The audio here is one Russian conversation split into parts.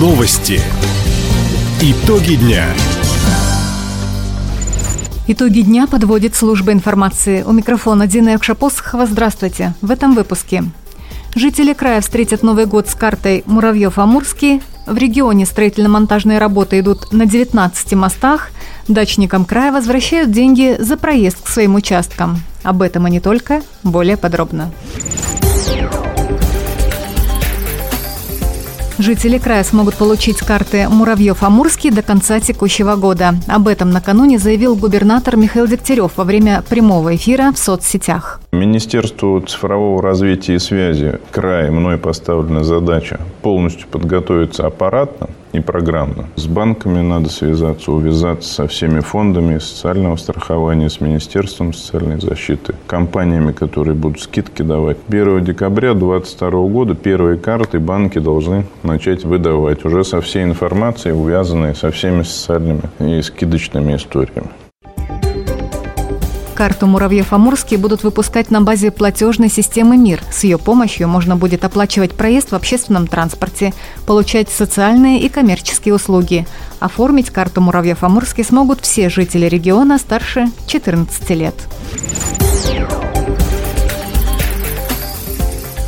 Новости. Итоги дня. Итоги дня подводит служба информации. У микрофона Дина Якшапосхова. Здравствуйте. В этом выпуске. Жители края встретят Новый год с картой Муравьев-Амурский. В регионе строительно-монтажные работы идут на 19 мостах. Дачникам края возвращают деньги за проезд к своим участкам. Об этом и не только. Более подробно. Жители края смогут получить карты Муравьев-Амурский до конца текущего года. Об этом накануне заявил губернатор Михаил Дегтярев во время прямого эфира в соцсетях. Министерству цифрового развития и связи края мной поставлена задача полностью подготовиться аппаратно и программно. С банками надо связаться, увязаться со всеми фондами социального страхования, с Министерством социальной защиты, компаниями, которые будут скидки давать. 1 декабря 2022 года первые карты банки должны начать выдавать уже со всей информацией, увязанной со всеми социальными и скидочными историями. Карту Муравьев-Амурский будут выпускать на базе платежной системы МИР. С ее помощью можно будет оплачивать проезд в общественном транспорте, получать социальные и коммерческие услуги. Оформить карту Муравьев-Амурский смогут все жители региона старше 14 лет.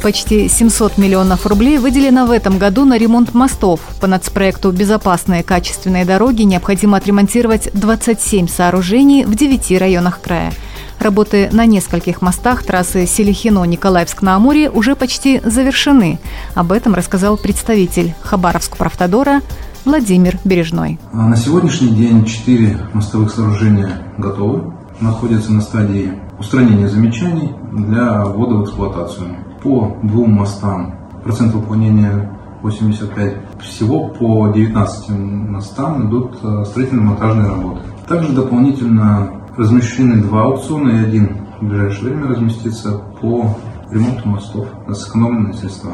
Почти 700 миллионов рублей выделено в этом году на ремонт мостов. По нацпроекту «Безопасные качественные дороги» необходимо отремонтировать 27 сооружений в 9 районах края. Работы на нескольких мостах трассы Селихино-Николаевск на Амуре уже почти завершены. Об этом рассказал представитель Хабаровск-Правтодора Владимир Бережной. На сегодняшний день четыре мостовых сооружения готовы, находятся на стадии устранения замечаний для ввода в эксплуатацию по двум мостам процент выполнения 85. Всего по 19 мостам идут э, строительно-монтажные работы. Также дополнительно размещены два аукциона и один в ближайшее время разместится по ремонту мостов на сэкономленные средства.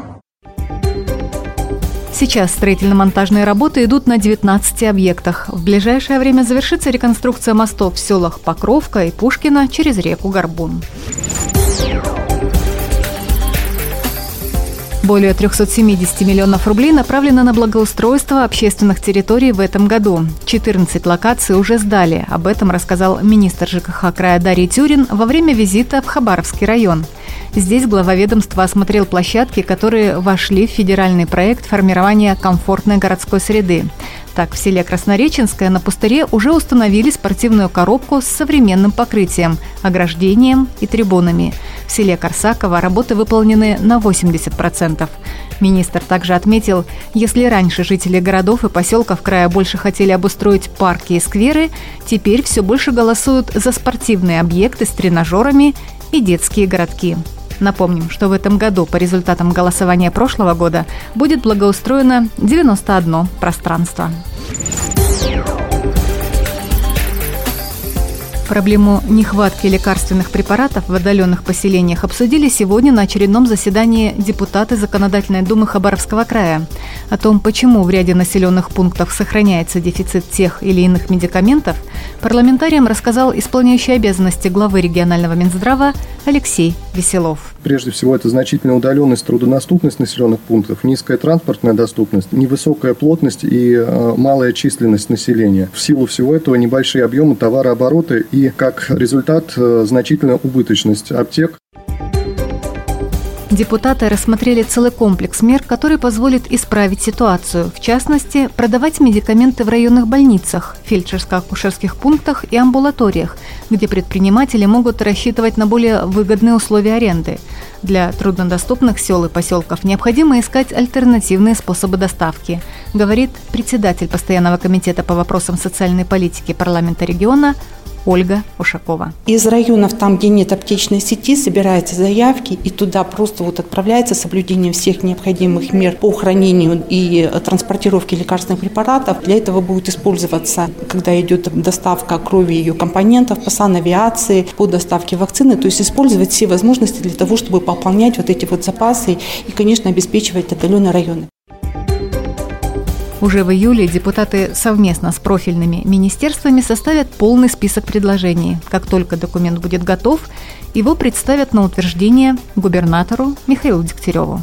Сейчас строительно-монтажные работы идут на 19 объектах. В ближайшее время завершится реконструкция мостов в селах Покровка и Пушкина через реку Горбун. Более 370 миллионов рублей направлено на благоустройство общественных территорий в этом году. 14 локаций уже сдали. Об этом рассказал министр ЖКХ края Дарья Тюрин во время визита в Хабаровский район. Здесь глава ведомства осмотрел площадки, которые вошли в федеральный проект формирования комфортной городской среды. Так, в селе Краснореченское на пустыре уже установили спортивную коробку с современным покрытием, ограждением и трибунами. В селе Корсаково работы выполнены на 80%. Министр также отметил, если раньше жители городов и поселков края больше хотели обустроить парки и скверы, теперь все больше голосуют за спортивные объекты с тренажерами и детские городки. Напомним, что в этом году по результатам голосования прошлого года будет благоустроено 91 пространство. Проблему нехватки лекарственных препаратов в отдаленных поселениях обсудили сегодня на очередном заседании депутаты Законодательной думы Хабаровского края. О том, почему в ряде населенных пунктов сохраняется дефицит тех или иных медикаментов, парламентариям рассказал исполняющий обязанности главы регионального Минздрава Алексей Веселов. Прежде всего, это значительная удаленность, трудонаступность населенных пунктов, низкая транспортная доступность, невысокая плотность и э, малая численность населения. В силу всего этого небольшие объемы товарооборота и, как результат, э, значительная убыточность аптек. Депутаты рассмотрели целый комплекс мер, который позволит исправить ситуацию. В частности, продавать медикаменты в районных больницах, фельдшерско-акушерских пунктах и амбулаториях, где предприниматели могут рассчитывать на более выгодные условия аренды. Для труднодоступных сел и поселков необходимо искать альтернативные способы доставки, говорит председатель Постоянного комитета по вопросам социальной политики парламента региона Ольга Ушакова. Из районов, там, где нет аптечной сети, собираются заявки, и туда просто вот отправляется соблюдение всех необходимых мер по хранению и транспортировке лекарственных препаратов. Для этого будет использоваться, когда идет доставка крови и ее компонентов, по санавиации, по доставке вакцины, то есть использовать все возможности для того, чтобы пополнять вот эти вот запасы и, конечно, обеспечивать отдаленные районы. Уже в июле депутаты совместно с профильными министерствами составят полный список предложений. Как только документ будет готов, его представят на утверждение губернатору Михаилу Дегтяреву.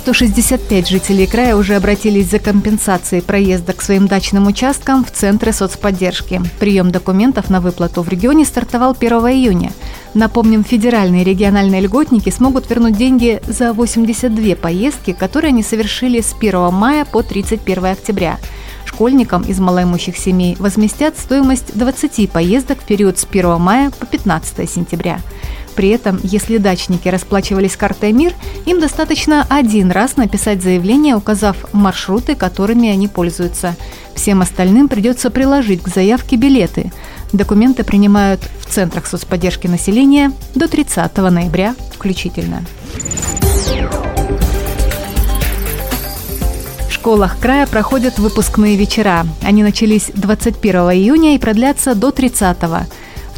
165 жителей края уже обратились за компенсацией проезда к своим дачным участкам в Центры соцподдержки. Прием документов на выплату в регионе стартовал 1 июня. Напомним, федеральные и региональные льготники смогут вернуть деньги за 82 поездки, которые они совершили с 1 мая по 31 октября. Школьникам из малоимущих семей возместят стоимость 20 поездок в период с 1 мая по 15 сентября. При этом, если дачники расплачивались картой МИР, им достаточно один раз написать заявление, указав маршруты, которыми они пользуются. Всем остальным придется приложить к заявке билеты. Документы принимают в центрах соцподдержки населения до 30 ноября включительно. В школах края проходят выпускные вечера. Они начались 21 июня и продлятся до 30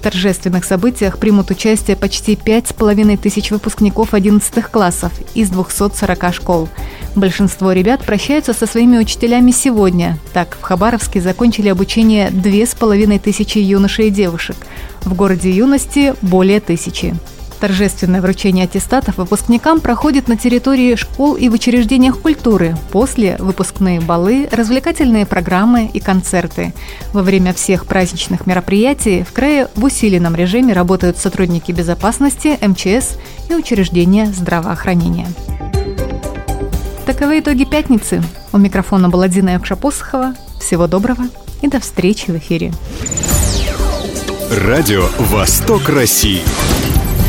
торжественных событиях примут участие почти пять с половиной тысяч выпускников 11 классов из 240 школ. Большинство ребят прощаются со своими учителями сегодня. Так, в Хабаровске закончили обучение две с половиной тысячи юношей и девушек. В городе юности более тысячи. Торжественное вручение аттестатов выпускникам проходит на территории школ и в учреждениях культуры. После – выпускные балы, развлекательные программы и концерты. Во время всех праздничных мероприятий в крае в усиленном режиме работают сотрудники безопасности, МЧС и учреждения здравоохранения. Таковы итоги пятницы. У микрофона была Дина Якшапосхова. Всего доброго и до встречи в эфире. Радио «Восток России».